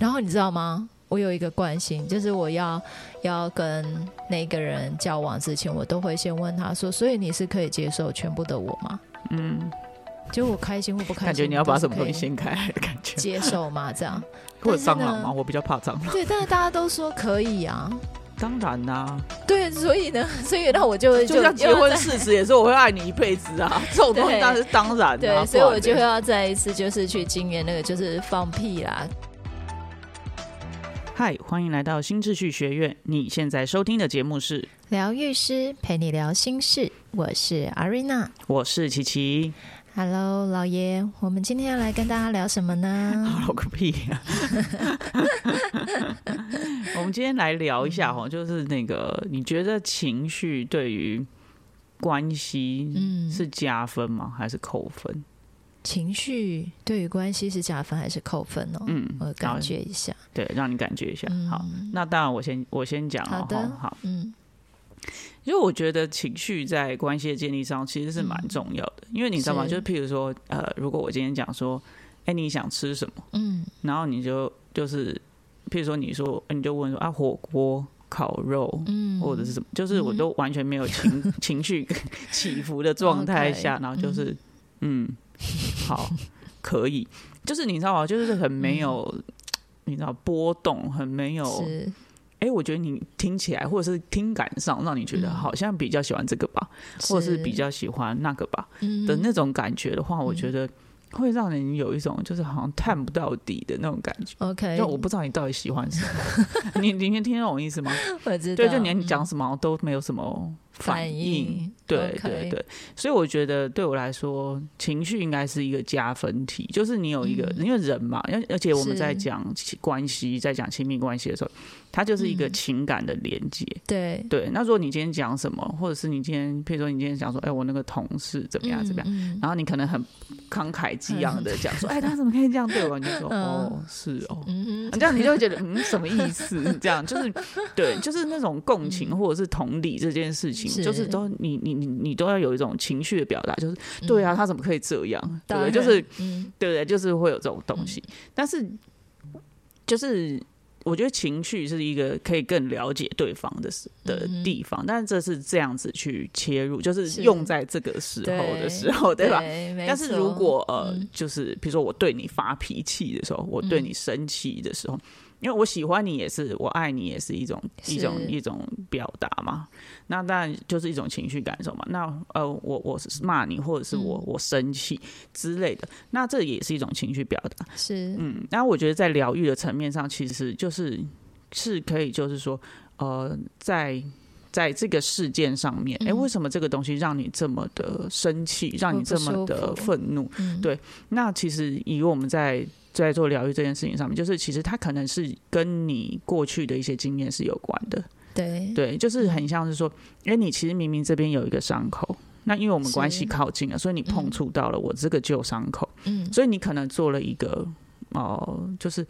然后你知道吗？我有一个惯性，就是我要要跟那个人交往之前，我都会先问他说：“所以你是可以接受全部的我吗？”嗯，就我开心或不开心，感觉你要把什么东西掀开的感觉，接受吗？这样 或者蟑螂吗？我比较怕蟑螂。对，但是大家都说可以啊。当然啦、对，所以呢，所以那我就会 就像结婚事实也是我会爱你一辈子啊，这种东西对当然是当然的、啊。对，所以我就要再一次就是去经验那个就是放屁啦。嗨，欢迎来到新秩序学院。你现在收听的节目是，疗愈师陪你聊心事，我是阿瑞娜。我是琪琪。Hello，老爷，我们今天要来跟大家聊什么呢？好个屁呀、我们今天来聊一下哈，就是那个你觉得情绪对于关系嗯，是加分吗？还是扣分？情绪对于关系是加分还是扣分哦？嗯，我感觉一下。对，让你感觉一下。嗯好，那当然我先我先讲哦。好的好，嗯因为我觉得情绪在关系的建立上其实是蛮重要的，因为你知道吗？是就是譬如说，呃，如果我今天讲说，哎，你想吃什么？嗯然后你就就是，譬如说你说，你就问说啊，火锅、烤肉。嗯，或者是什么，就是我都完全没有情 情绪起伏的状态下然后就是嗯，好，可以，就是你知道吗？就是很没有，你知道波动，很没有。是哎、我觉得你听起来，或者是听感上，让你觉得嗯好像比较喜欢这个吧，或者是比较喜欢那个吧嗯的那种感觉的话，我觉得会让人有一种就是好像探不到底的那种感觉。OK，就我不知道你到底喜欢什么，你你能听懂我意思吗？我知道，对，就连你嗯讲什么都没有什么反反应。对对对，所以我觉得对我来说，情绪应该是一个加分题，就是你有一个，嗯因为人嘛，而而且我们在讲关系，在讲亲密关系的时候，它就是一个嗯情感的连接。对，对，那如果你今天讲什么，或者是你今天，譬如说你今天讲说，哎，我那个同事怎么样怎么样，嗯然后你可能很慷慨激昂的讲说，哎，他怎么可以这样对我？你就说，嗯哦，是哦，嗯这样你就会觉得，嗯，什么意思？这样就是对，就是那种共情或者是同理这件事情，就是都你你你你都要有一种情绪的表达，就是嗯对啊，他怎么可以这样？对不对？就是嗯对不对？就是会有这种东西，但是就是。我觉得情绪是一个可以更了解对方的的地方，但是这是这样子去切入，就是是用在这个时候的时候，对吧？没但是如果呃，嗯就是比如说我对你发脾气的时候，我对你生气的时候，因为我喜欢你也是，我爱你也是一种是一种一种表达嘛。那当然就是一种情绪感受嘛。那呃，我我是骂你，或者是我、嗯我生气之类的，那这也是一种情绪表达。是嗯，那我觉得在疗愈的层面上，其实就是是可以，就是说，呃，在在这个事件上面，哎、嗯为什么这个东西让你这么的生气，让你这么的愤怒？嗯对那其实以我们在在做疗愈这件事情上面，就是其实它可能是跟你过去的一些经验是有关的。对对，就是很像是说，因为你其实明明这边有一个伤口。那因为我们关系靠近了，所以你碰嗯触到了我这个旧伤口，嗯，所以你可能做了一个哦、就是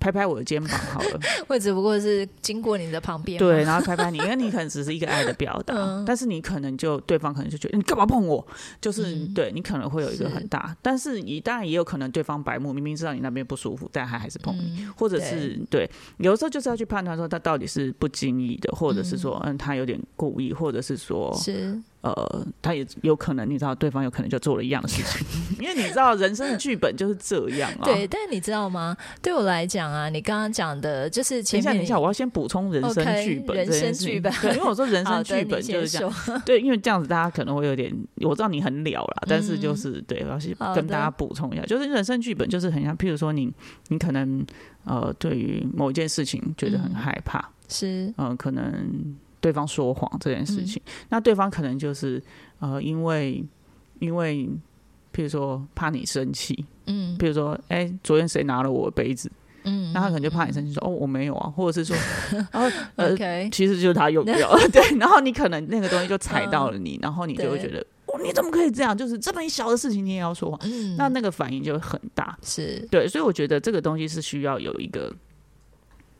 拍拍我的肩膀好了，我只不过是经过你的旁边，对，然后拍拍你，因为你可能只是一个爱的表达，嗯。但是你可能就对方可能就觉得你干嘛碰我，就是、嗯。对你可能会有一个很大，但是你当然也有可能对方白目，明明知道你那边不舒服，但他还是碰你，嗯或者是对，有的时候就是要去判断说他到底是不经意的，或者是说嗯他有点故意，或者是说是呃他也有可能你知道对方有可能就做了一样的事情，因为你知道人生的剧本就是这样啊。对，但你知道吗？对我来讲啊，你刚刚讲的就是等一下，等一下，我要先补充人生剧本人生剧本。对，因为我说人生 剧本就是这样，对，因为这样子大家可能会有点，我知道你很了啦，但是就是、对，我要跟大家补充一下，就是人生剧本就是很像，譬如说你，你可能呃对于某一件事情觉得很嗯害怕，是。嗯、可能对方说谎这件嗯事情，那对方可能就是呃因为因为譬如说怕你生气，嗯。譬如说哎、昨天谁拿了我的杯子，嗯，那他可能就怕你生气说哦我没有啊，或者是说 哦呃 OK 其实就是他用掉了，对，然后你可能那个东西就踩到了你，然后你就会觉得，哦，你怎么可以这样？就是这么一小的事情你也要说谎，嗯。那那个反应就会很大。是。对，所以我觉得这个东西是需要有一个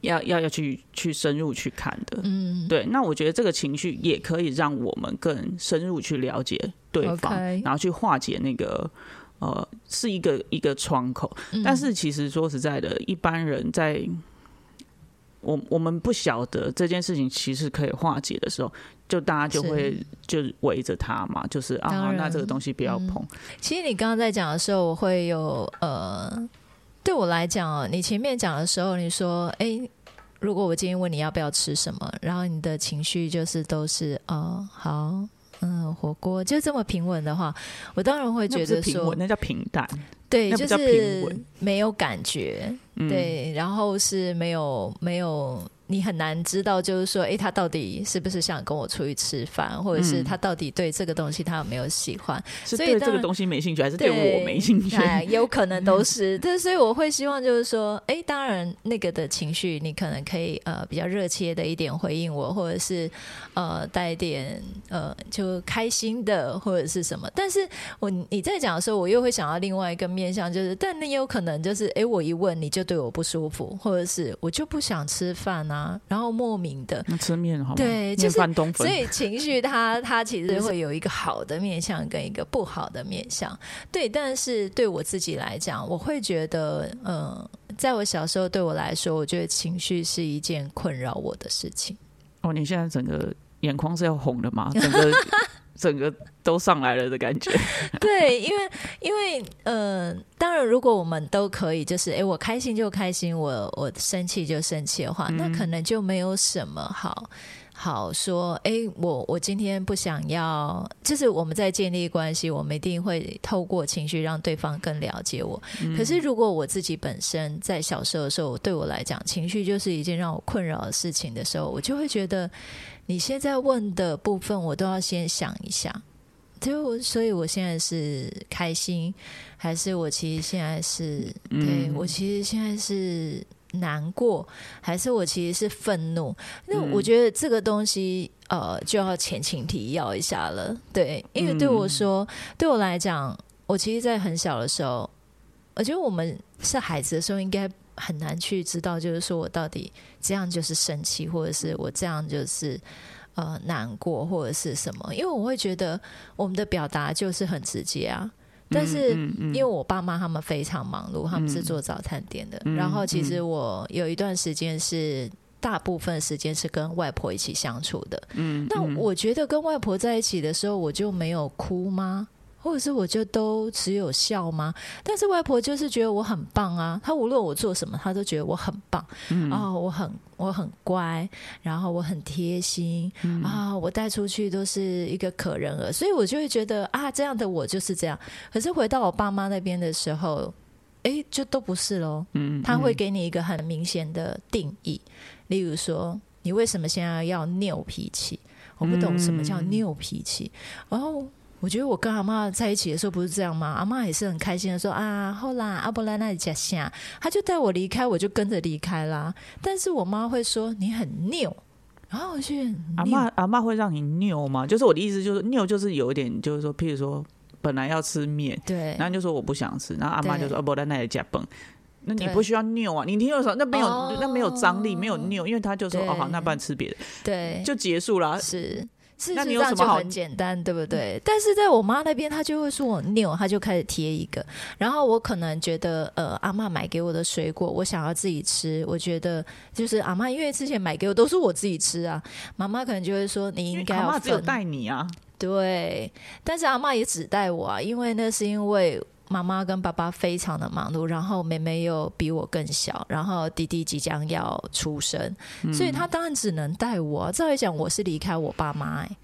要要要去去深入去看的。嗯对，那我觉得这个情绪也可以让我们更深入去了解对方然后去化解那个呃是一个一个窗口。嗯但是其实说实在的，一般人在我我们不晓得这件事情其实可以化解的时候，就大家就会就围着他嘛，就是啊，那这个东西不要碰。其实你刚刚在讲的时候，我会有呃，对我来讲哦，你前面讲的时候，你说，哎，如果我今天问你要不要吃什么，然后你的情绪就是都是哦，好，嗯，火锅就这么平稳的话，我当然会那觉得说平稳，，那叫平淡。对，就是稳没有感觉，嗯，对，然后是没有没有，你很难知道，就是说，哎，他到底是不是想跟我出去吃饭，或者是嗯他到底对这个东西他有没有喜欢？是对这个东西没兴趣，还是对我没兴趣？哎，有可能都是。对，所以我会希望就是说，哎，当然那个的情绪，你可能可以呃比较热切的一点回应我，或者是呃带一点呃就开心的或者是什么。但是我你在讲的时候，我又会想到另外一个面向，就是但你有可能就是哎，我一问你就对我不舒服，或者是我就不想吃饭啊，然后莫名的。那吃面好吗？对就是。所以情绪它它其实会有一个好的面相跟一个不好的面相，对。但是对我自己来讲，我会觉得，嗯，在我小时候对我来说，我觉得情绪是一件困扰我的事情。哦，你现在整个眼眶是要红的吗？整个整个都上来了的感觉。对，因为因为呃，当然，如果我们都可以，就是哎，我开心就开心，我我生气就生气的话，那可能就没有什么好。好说，诶，我我今天不想要，就是我们在建立关系，我们一定会透过情绪让对方更了解我。可是如果我自己本身在小时候的时候，对我来讲，情绪就是一件让我困扰的事情的时候，我就会觉得你现在问的部分，我都要先想一下。就所以，我现在是开心，还是我其实现在是、对嗯我其实现在是难过，还是我其实是愤怒？那我觉得这个东西，呃，就要前情提要一下了。对，因为对我说，对我来讲，我其实，在很小的时候，我觉得我们是孩子的时候，应该很难去知道，就是说我到底这样就是生气，或者是我这样就是。呃，难过或者是什么？因为我会觉得我们的表达就是很直接啊。但是因为我爸妈他们非常忙碌，他们是做早餐店的。嗯然后其实我有一段时间是大部分时间是跟外婆一起相处的。嗯，那嗯我觉得跟外婆在一起的时候，我就没有哭吗？或者是我就都只有笑吗？但是外婆就是觉得我很棒啊，她无论我做什么，她都觉得我很棒，嗯啊、我很我很乖，然后我很贴心、嗯啊，我带出去都是一个可人儿，所以我就会觉得啊，这样的我就是这样。可是回到我爸妈那边的时候，诶，就都不是喽。嗯，他会给你一个很明显的定义，例如说，你为什么现在要拗脾气？我不懂什么叫拗脾气。然后我觉得我跟阿妈在一起的时候不是这样吗？阿妈也是很开心的说啊，后啦，阿伯来那里假下，他就带我离开，我就跟着离开啦。但是我妈会说你很拗，然后我就觉得阿拗妈阿妈会让你拗吗？就是我的意思，就是拗，就是有一点，就是说，譬如说，本来要吃面，对然后就说我不想吃，然后阿妈就说阿伯来，那那也加崩。那你不需要拗啊，你听有什么？那没有，哦那没有张力，没有拗，因为他就说哦好，那不然吃别的，对，就结束了。是。事实上就很简单，对不对？但是在我妈那边，她就会说我拗，她就开始贴一个。然后我可能觉得，呃，阿妈买给我的水果，我想要自己吃。我觉得就是阿妈，因为之前买给我都是我自己吃啊，妈妈可能就会说你应该要阿妈只有。带你啊，对，但是阿妈也只带我啊，因为那是因为妈妈跟爸爸非常的忙碌，然后妹妹又比我更小，然后弟弟即将要出生，所以他当然只能带我、啊。照理讲，我是离开我爸妈、欸，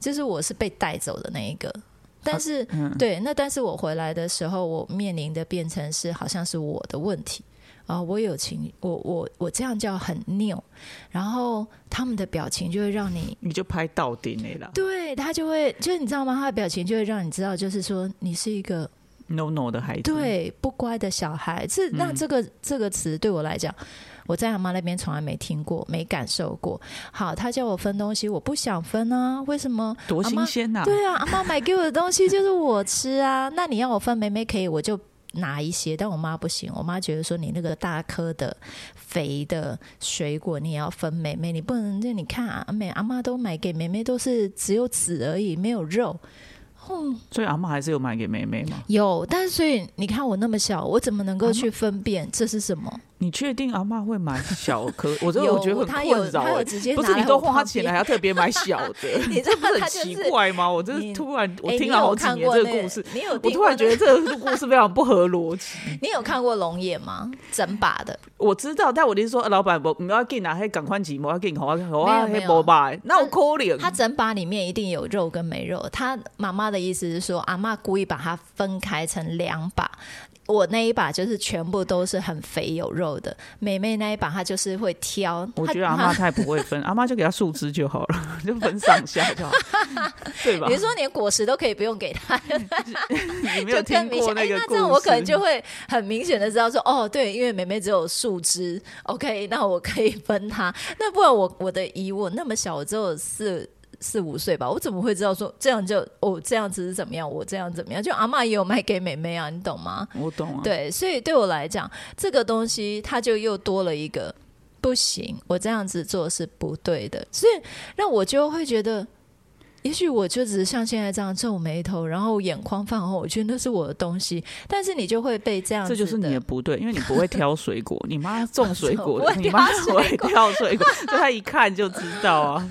就是我是被带走的那一个。但是，嗯对，那但是我回来的时候，我面临的变成是好像是我的问题啊、我有情，我我我这样叫很拗，然后他们的表情就会让你你就拍到顶了啦对他就会，就是你知道吗？他的表情就会让你知道，就是说你是一个，no no 的孩子，，对不乖的小孩。这那这个这个词对我来讲，我在阿妈那边从来没听过，没感受过。好，他叫我分东西，我不想分啊，为什么？多新鲜呐！对啊，阿妈买给我的东西就是我吃啊，那你要我分，妹妹可以，我就。拿一些，但我妈不行。我妈觉得说你那个大颗的、肥的水果，你也要分妹妹，你不能就你看啊，妹阿妈都买给妹妹都是只有籽而已，没有肉。所以阿妈还是有买给妹妹嘛？有，但是所以你看我那么小，我怎么能够去分辨这是什么？你确定阿妈会买小颗？我真的有我觉得很困扰欸他有直接不是你都花钱了，边还要特别买小的，你这不是很奇怪吗？我真你是突然我哎听了好几年这个故事，你有我突然觉得这个故事非常不合逻辑。你有看过龙眼吗？整把的，我知道，但我的意思说，呃老板，我不要给拿，还赶快钱，我要紧，我我没有还没有没买，那我可怜。他整把里面一定有肉跟没肉。他妈妈的意思是说，阿妈故意把它分开成两把。我那一把就是全部都是很肥有肉的，妹妹那一把她就是会挑。我觉得阿她妈太不会分，阿妈就给她树枝就好了，就分上下就好，对吧？你是说连果实都可以不用给她，你没有听过那个？那这样我可能就会很明显的知道说，哦，对，因为妹妹只有树枝，OK，那我可以分她。那不然我我的以我那么小，我只有四。四五岁吧，我怎么会知道说这样就哦这样子是怎么样？我这样怎么样？就阿嬷也有卖给妹妹啊，你懂吗？我懂啊。对，所以对我来讲，这个东西它就又多了一个不行，我这样子做是不对的，所以让我就会觉得，也许我就只是像现在这样皱眉头，然后眼眶泛红，我觉得那是我的东西，但是你就会被这样子这就是你的不对，因为你不会挑水果，你妈 种水果你妈挑不会挑水果，所以她一看就知道啊。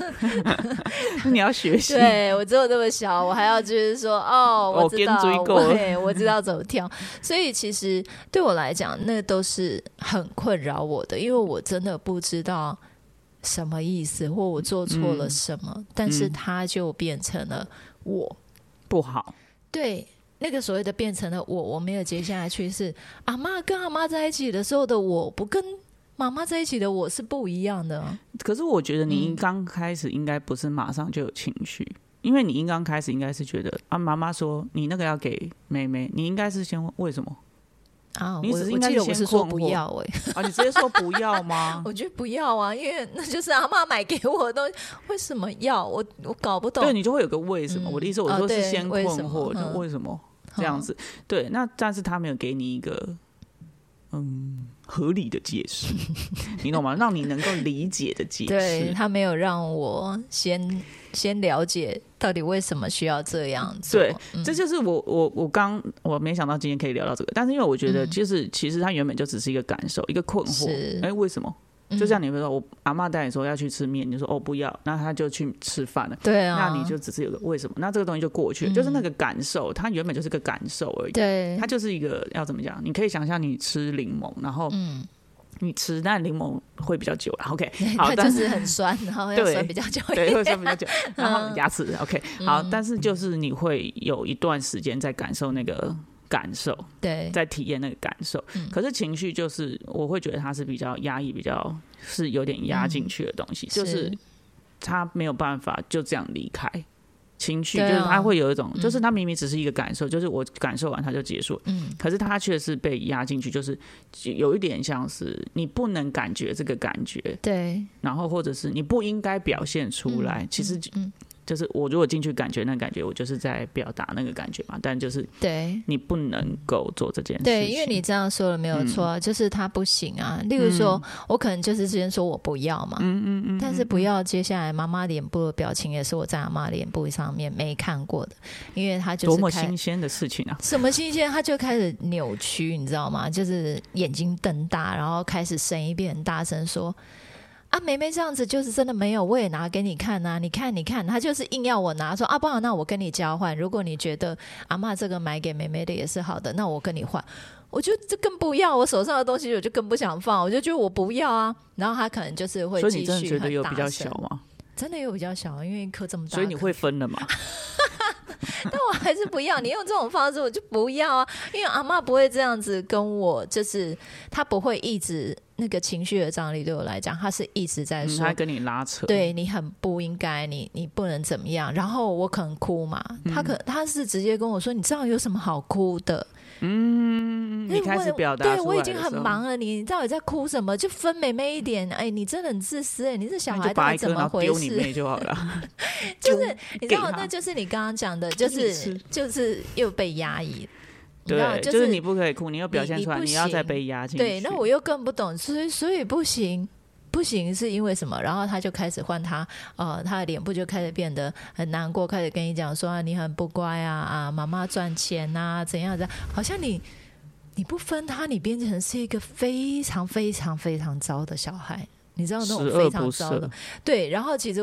你要学习，对我只有这么小，我还要就是说，哦，我哦知道，对，我知道怎么挑。所以其实对我来讲，那都是很困扰我的，因为我真的不知道什么意思，或我做错了什么，但是他就变成了我。不好。对，那个所谓的变成了我，我没有接下去是阿妈跟阿妈在一起的时候的我，不跟妈妈在一起的我是不一样的。可是我觉得你嗯刚开始应该不是马上就有情绪，因为你刚开始应该是觉得啊，妈妈说你那个要给妹妹，你应该是先问为什么啊，你我应该我是说不要哎、啊？你直接说不要吗？我觉得不要啊，因为那就是阿妈买给我的东西，为什么要我？我搞不懂。对你就会有个为什么。嗯我的意思，我说是先困惑，就嗯为什么这样子？对，那但是他没有给你一个嗯合理的解释，你懂吗？让你能够理解的解释。对他没有让我先先了解到底为什么需要这样子。对嗯这就是我我我刚我没想到今天可以聊到这个，但是因为我觉得嗯就是、其实他原本就只是一个感受，一个困惑是。哎，为什么？嗯就像你会说，我阿妈带你说要去吃面，你就说哦不要，那他就去吃饭了。对啊，那你就只是有个为什么？那这个东西就过去了，嗯就是那个感受，它原本就是个感受而已。对它就是一个要怎么讲？你可以想象你吃柠檬，然后嗯，你吃，但柠檬会比较久了。OK，好，但是很酸，然后酸比较久一对，点。会酸比较久，然后牙齿 OK 好，嗯但是就是你会有一段时间在感受那个感受，对。在体验那个感受。嗯。可是情绪就是我会觉得它是比较压抑，比较是有点压进去的东西，就是他没有办法就这样离开。情绪就是他会有一种，嗯。就是他明明只是一个感受，就是我感受完他就结束了，嗯。可是他却是被压进去，就是有一点像是你不能感觉这个感觉，对。然后或者是你不应该表现出来。嗯其实嗯就是我如果进去感觉那感觉，我就是在表达那个感觉嘛。但就是对你不能够做这件事情，对，因为你这样说了没有错啊，就是他不行啊。例如说，我可能就是之前说我不要嘛，嗯嗯嗯，但是不要，接下来妈妈脸部的表情也是我在阿妈脸部上面没看过的，因为他就是多么新鲜的事情啊！什么新鲜，他就开始扭曲，你知道吗？就是眼睛瞪大，然后开始声音变很大声说。啊，妹妹这样子就是真的没有，我也拿给你看呐、你看，你看，她就是硬要我拿，说啊，不好，那我跟你交换。如果你觉得阿嬷这个买给妹妹的也是好的，那我跟你换。我就这更不要，我手上的东西我就更不想放，我就觉得我不要啊。然后他可能就是会所以你真的觉得很有比较小吗？真的有比较小，因为一颗这么大，所以你会分了嘛？但我还是不要。你用这种方式，我就不要啊，因为阿妈不会这样子跟我，就是她不会一直那个情绪的张力对我来讲，他是一直在嗯说。他跟你拉扯，对你很不应该，你你不能怎么样。然后我可能哭嘛，他可他是直接跟我说：“你这样有什么好哭的？”嗯，你开始表达对我已经很忙了，你到底在哭什么？就分妹妹一点。哎，你真的很自私哎，你这小孩到底怎么回事？妹就好了。就是你知道，那就是你刚刚讲的，就是就是又被压抑。对，就是你不可以哭，你又表现出来，你要再被压进去。对，那我又更不懂，所以所以不行，不行，是因为什么？然后他就开始换他，呃，他的脸部就开始变得很难过，开始跟你讲说啊，你很不乖啊啊，妈妈赚钱呐，怎样怎样，好像你你不分他，你变成是一个非常非常非常糟的小孩，你知道那种非常糟的，对。然后其实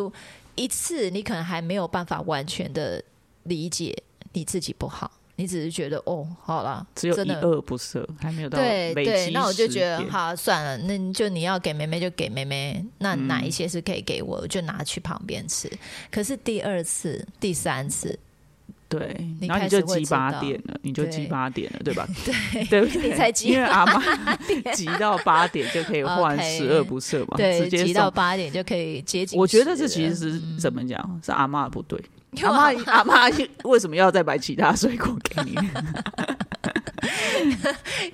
一次你可能还没有办法完全的理解你自己不好。你只是觉得哦，好了，只有一二不赦，还没有到对对，那我就觉得好算了，那就你要给妹妹就给妹妹，那哪一些是可以给我，我就拿去旁边吃。可是第二次、第三次，对，然后你就急八点了，你就急八点了，对吧？对 对，你才急，因为阿妈急到八点就可以换 十二不赦嘛，对，急到八点就可以接近。我觉得这其实是怎么讲？是阿妈不对。阿妈，阿妈为什么要再买其他水果给你？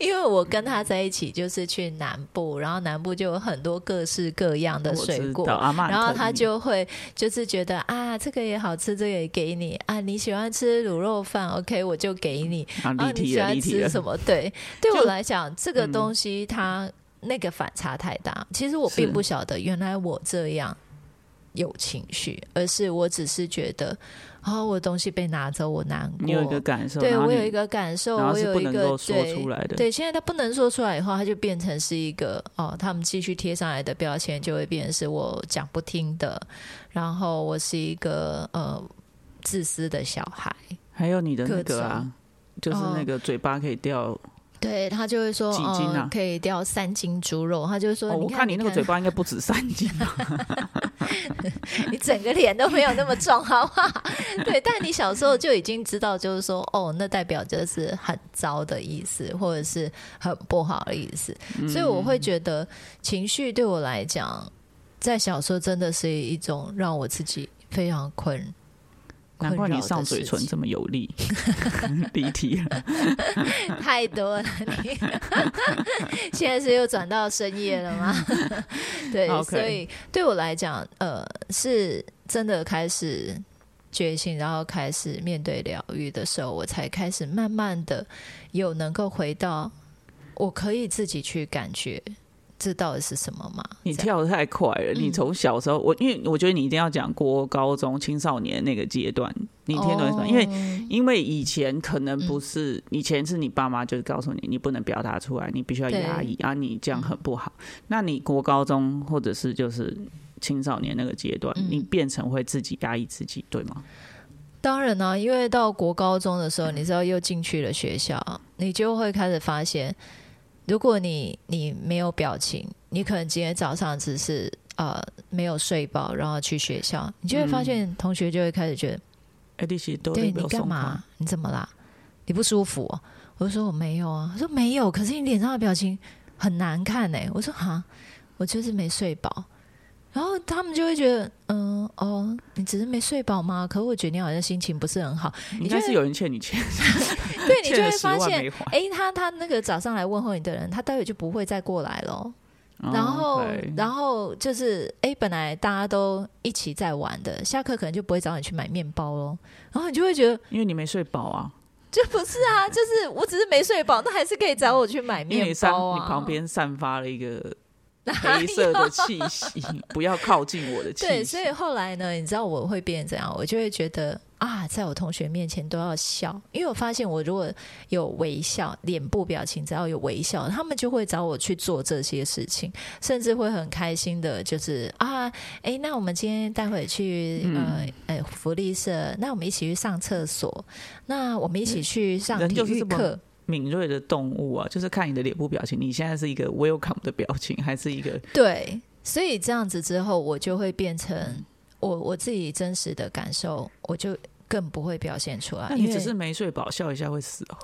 因为我跟他在一起，就是去南部，然后南部就有很多各式各样的水果。然后他就会就是觉得啊，这个也好吃，这个也给你啊。你喜欢吃卤肉饭，OK，我就给你。啊，你喜欢吃什么？对，对我来讲，这个东西它那个反差太大。其实我并不晓得，原来我这样。有情绪，而是我只是觉得，啊，我东西被拿走，我难过。你有一个感受，对我有一个感受，我有一个说出来的。对，现在他不能说出来以后，他就变成是一个哦，他们继续贴上来的标签就会变成是我讲不听的，然后我是一个呃自私的小孩。还有你的那个啊，就是那个嘴巴可以掉。对他就会说，几斤啊？可以掉三斤猪肉。他就说，我看你那个嘴巴应该不止三斤 你整个脸都没有那么重，好不好？对，但你小时候就已经知道，就是说，哦，那代表就是很糟的意思，或者是很不好的意思。所以我会觉得，情绪对我来讲，在小时候真的是一种让我自己非常困。难怪你上嘴唇这么有力，离题了，太多了。你现在是又转到深夜了吗？对，所以对我来讲，呃，是真的开始觉醒，然后开始面对疗愈的时候，我才开始慢慢的有能够回到我可以自己去感觉。这到底是什么吗？你跳的太快了！你从小时候，我因为我觉得你一定要讲国高中青少年那个阶段，你听懂吗？因为因为以前可能不是，以前是你爸妈就是告诉你，你不能表达出来，你必须要压抑啊，你这样很不好。那你国高中或者是就是青少年那个阶段，你变成会自己压抑自己，对吗？当然呢，因为到国高中的时候，你知道又进去了学校，你就会开始发现。如果你你没有表情，你可能今天早上只是呃没有睡饱，然后去学校，你就会发现同学就会开始觉得，哎，这些都对你干嘛？你怎么啦？你不舒服？我就说我没有啊，他说没有，可是你脸上的表情很难看哎。我说哈，我就是没睡饱。然后他们就会觉得，嗯，哦，你只是没睡饱吗？可我觉得你好像心情不是很好。应该是有人欠你钱，对你就会发现，哎，他他那个早上来问候你的人，他待会就不会再过来了。然后，然后就是，哎，本来大家都一起在玩的，下课可能就不会找你去买面包喽。然后你就会觉得，因为你没睡饱啊，就不是啊，就是我只是没睡饱，那还是可以找我去买面包啊。你旁边散发了一个。黑色的气息，不要靠近我的 气息。对，所以后来呢，你知道我会变怎样？我就会觉得啊，在我同学面前都要笑，因为我发现我如果有微笑，脸部表情只要有微笑，他们就会找我去做这些事情，甚至会很开心的，就是啊，哎，那我们今天待会去呃呃福利社，那我们一起去上厕所，那我们一起去上体育课。敏锐的动物啊，就是看你的脸部表情。你现在是一个 welcome 的表情，还是一个对？所以这样子之后，我就会变成我我自己真实的感受，我就更不会表现出来。你只是没睡饱，笑一下会死哦。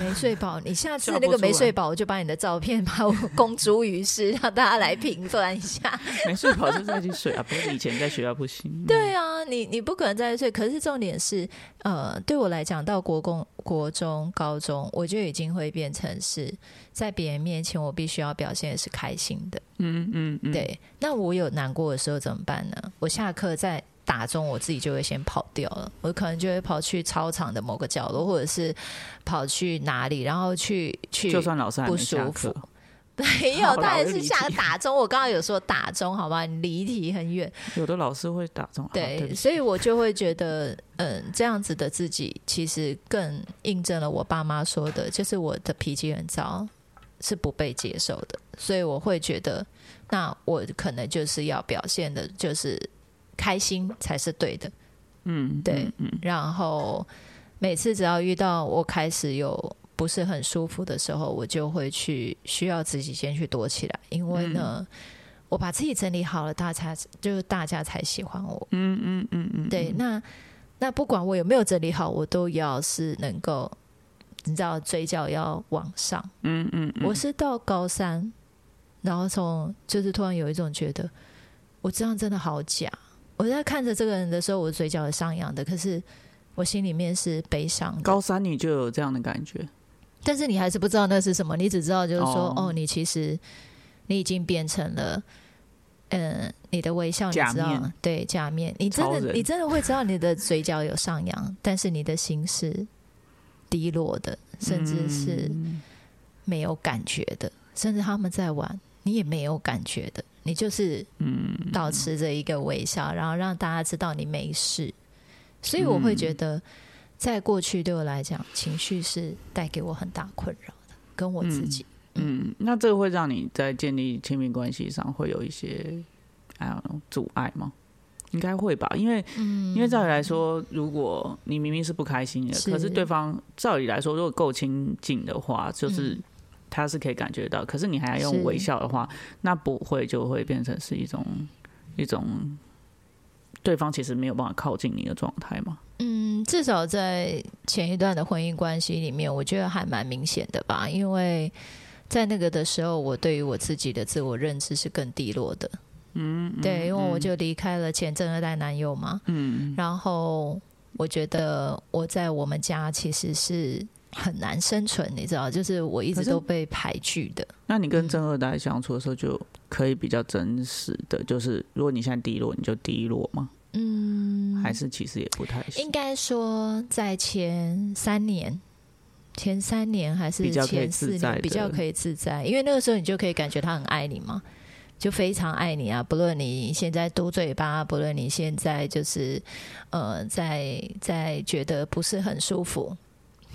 没睡饱，你下次那个没睡饱，我就把你的照片把我公诸于世，让大家来评断一下。没睡饱就再去睡啊！不是以前在学校不行。对啊，你你不可能再睡。可是重点是，呃，对我来讲，到国公、国中、高中，我就已经会变成是在别人面前，我必须要表现的是开心的。嗯嗯嗯。对，那我有难过的时候怎么办呢？我下课在。打中我自己就会先跑掉了，我可能就会跑去操场的某个角落，或者是跑去哪里，然后去去。就算老师不舒服，没有，好啦当然我又离是下打钟。我刚刚有说打钟，好吧，你离题很远。有的老师会打钟，对对，所以我就会觉得，嗯，这样子的自己其实更印证了我爸妈说的，就是我的脾气很糟，是不被接受的。所以我会觉得，那我可能就是要表现的，就是开心才是对的。嗯，对然后每次只要遇到我开始有不是很舒服的时候，我就会去需要自己先去躲起来，因为呢，我把自己整理好了，大家就是大家才喜欢我。嗯嗯嗯嗯，对，那那不管我有没有整理好，我都要是能够，你知道，嘴角要往上。嗯嗯嗯，我是到高三，然后从就是突然有一种觉得，我这样真的好假。我在看着这个人的时候，我嘴角是上扬的，可是我心里面是悲伤的。高三你就有这样的感觉，但是你还是不知道那是什么，你只知道就是说，哦哦你其实你已经变成了。嗯，你的微笑，你知道对假面，你真的，你真的会知道你的嘴角有上扬，但是你的心是低落的，甚至是嗯。没有感觉的，甚至他们在玩，你也没有感觉的，你就是嗯保持着一个微笑，然后让大家知道你没事。所以我会觉得，在过去对我来讲，情绪是带给我很大困扰的，跟我自己。嗯，那这个会让你在建立亲密关系上会有一些啊阻碍吗？应该会吧，因为嗯因为照理来说，如果你明明是不开心的，是可是对方照理来说，如果够亲近的话，就是嗯他是可以感觉到，可是你还要用微笑的话，那不会就会变成是一种一种对方其实没有办法靠近你的状态嘛？嗯，至少在前一段的婚姻关系里面，我觉得还蛮明显的吧，因为在那个的时候，我对于我自己的自我认知是更低落的。嗯，对，因为我就离开了前正二代男友嘛，嗯然后我觉得我在我们家其实是很难生存，你知道，就是我一直都被排拒的。那你跟正二代相处的时候，就可以比较真实的，就是如果你现在低落，你就低落吗？嗯，还是其实也不太行应？该说在前三年。前三年还是前四年比较可以自在，因为那个时候你就可以感觉他很爱你嘛，就非常爱你啊。不论你现在嘟嘴巴，不论你现在就是呃在在觉得不是很舒服，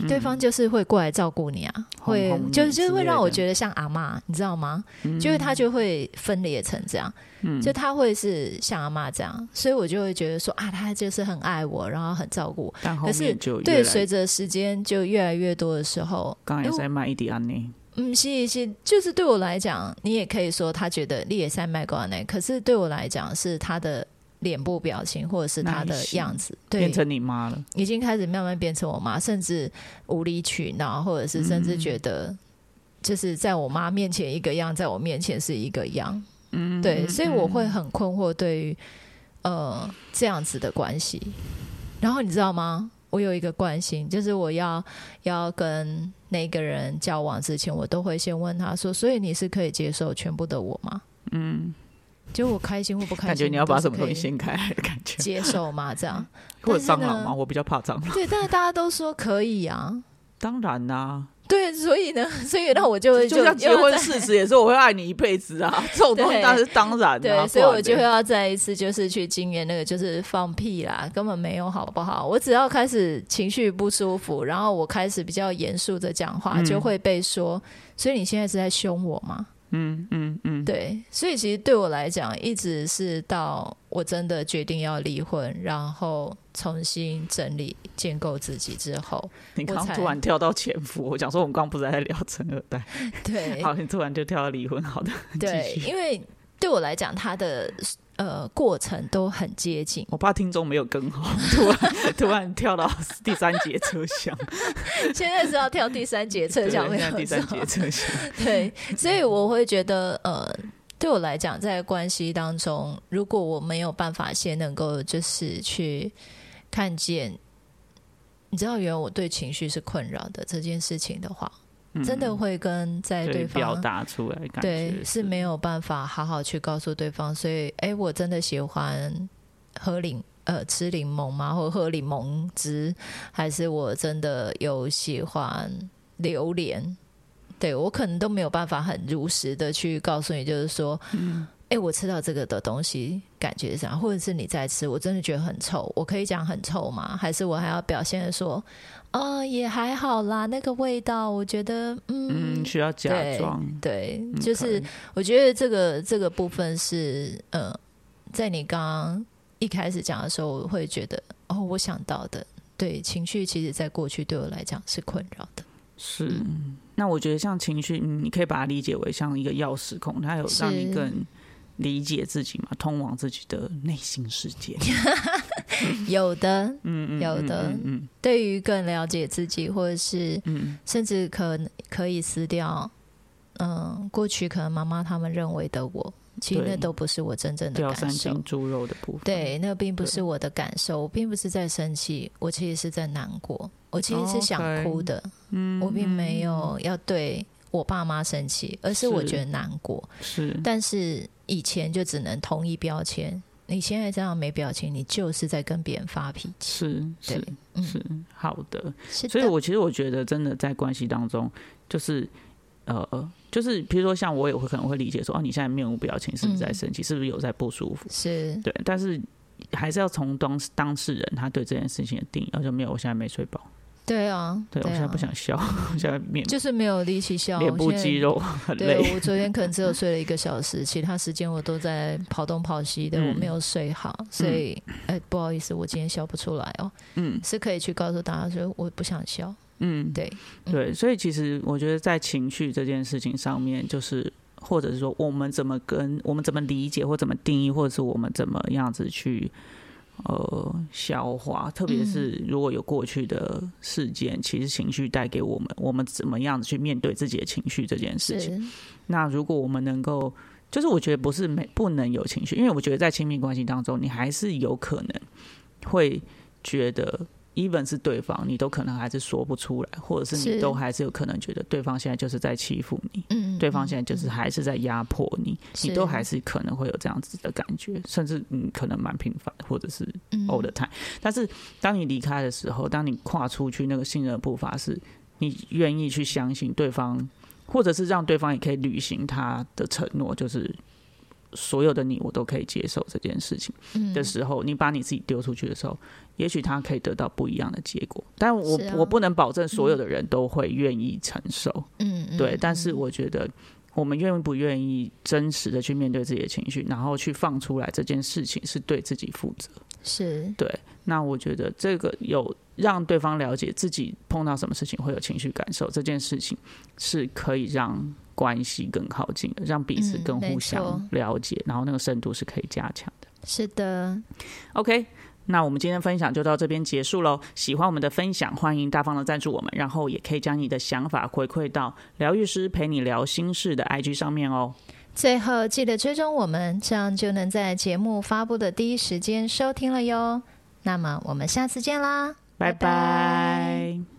对方就是会过来照顾你啊，会嗯哄哄就就是会让我觉得像阿嬷，你知道吗？嗯。就是他就会分裂成这样，就他会是像阿嬷这样，所以我就会觉得说啊，他就是很爱我，然后很照顾我。但后可是面就越对，随着时间就越来越多的时候，刚刚也在卖一点安内，嗯，是是，就是对我来讲，你也可以说他觉得你也在卖瓜呢，可是对我来讲是他的脸部表情或者是他的样子，对变，成你妈了。已经开始慢慢变成我妈，甚至无理取闹，或者是甚至觉得就是在我妈面前一个样，在我面前是一个样，嗯，对，嗯所以我会很困惑对于呃这样子的关系。然后你知道吗？我有一个惯性，就是我要要跟那个人交往之前，我都会先问他说：“所以你是可以接受全部的我吗？”嗯，就我开心或不开心，感觉你要把什么东西掀开感觉，接受嘛？这样 或者蟑螂吗？我比较怕蟑螂。对，但是大家都说可以啊。当然啦、对，所以呢，所以那我就会就像结婚誓词也是我会爱你一辈子啊，这种东西对当然是当然的、对，啊。所以我就会要再一次就是去经验那个就是放屁啦，根本没有好不好？我只要开始情绪不舒服，然后我开始比较严肃的讲话，嗯就会被说，所以你现在是在凶我吗？嗯嗯嗯，对，所以其实对我来讲，一直是到我真的决定要离婚，然后重新整理建构自己之后，你刚突然跳到前夫，我讲说我们刚刚不是在聊陈二代，对。好，你突然就跳到离婚，好的，对，因为对我来讲，他的呃过程都很接近。我怕听众没有跟好，突然突然跳到第三节车厢，现在是要跳第三节车厢，没有第三节车厢，对，所以我会觉得，呃，对我来讲，在关系当中，如果我没有办法先能够就是去看见，你知道，原来我对情绪是困扰的这件事情的话，真的会跟在对对方。表达出来感觉对，是没有办法好好去告诉对方，所以，哎，我真的喜欢喝柠呃吃柠檬吗？或喝柠檬汁，还是我真的有喜欢榴莲？对我可能都没有办法很如实的去告诉你，就是说，嗯，哎，我吃到这个的东西感觉是样，或者是你在吃，我真的觉得很臭，我可以讲很臭吗？还是我还要表现的说，啊，也还好啦，那个味道，我觉得，嗯，需要假装，对，就是我觉得这个这个部分是，呃，在你刚刚一开始讲的时候，我会觉得，哦，我想到的，对，情绪其实在过去对我来讲是困扰的。是，那我觉得像情绪，你可以把它理解为像一个钥匙孔，它有让你更理解自己嘛，通往自己的内心世界。有的，嗯嗯，有的，嗯，对于更了解自己，或者是，嗯，甚至可可以撕掉，嗯，过去可能妈妈他们认为的我。其实那都不是我真正的感受。猪肉的部分，对，那并不是我的感受。我并不是在生气，我其实是在难过。我其实是想哭的。嗯，我并没有要对我爸妈生气，而是我觉得难过。是，但是以前就只能同一标签。你现在这样没表情，你就是在跟别人发脾气。是，是，是，好的。所以，我其实我觉得，真的在关系当中，就是。呃，就是比如说，像我也会可能会理解说，哦，你现在面无表情，是不是在生气？是不是有在不舒服？是对，但是还是要从当当事人他对这件事情的定义，而且没有，我现在没睡饱。对啊，对我现在不想笑，现在面就是没有力气笑，脸部肌肉很累。我昨天可能只有睡了一个小时，其他时间我都在跑东跑西的，我没有睡好，所以哎，不好意思，我今天笑不出来哦。嗯，是可以去告诉大家说，我不想笑。嗯，对对，所以其实我觉得在情绪这件事情上面，就是或者是说我们怎么跟我们怎么理解或怎么定义，或者是我们怎么样子去呃消化，特别是如果有过去的事件，其实情绪带给我们，我们怎么样子去面对自己的情绪这件事情。那如果我们能够，就是我觉得不是没不能有情绪，因为我觉得在亲密关系当中，你还是有可能会觉得。Even 是对方，你都可能还是说不出来，或者是你都还是有可能觉得对方现在就是在欺负你，嗯，对方现在就是还是在压迫你，你都还是可能会有这样子的感觉，甚至嗯可能蛮频繁，或者是 all the time。但是当你离开的时候，当你跨出去那个信任的步伐，是你愿意去相信对方，或者是让对方也可以履行他的承诺，就是。所有的你，我都可以接受这件事情的时候，你把你自己丢出去的时候，也许他可以得到不一样的结果。但我我不能保证所有的人都会愿意承受，嗯，对。但是我觉得，我们愿不愿意真实的去面对自己的情绪，然后去放出来这件事情，是对自己负责。是对。那我觉得这个有让对方了解自己碰到什么事情会有情绪感受，这件事情是可以让。关系更靠近，让彼此更互相了解，然后那个深度是可以加强的。是的，OK，那我们今天分享就到这边结束喽。喜欢我们的分享，欢迎大方的赞助我们，然后也可以将你的想法回馈到疗愈师陪你聊心事的 IG 上面哦。最后记得追踪我们，这样就能在节目发布的第一时间收听了哟。那么我们下次见啦，拜拜。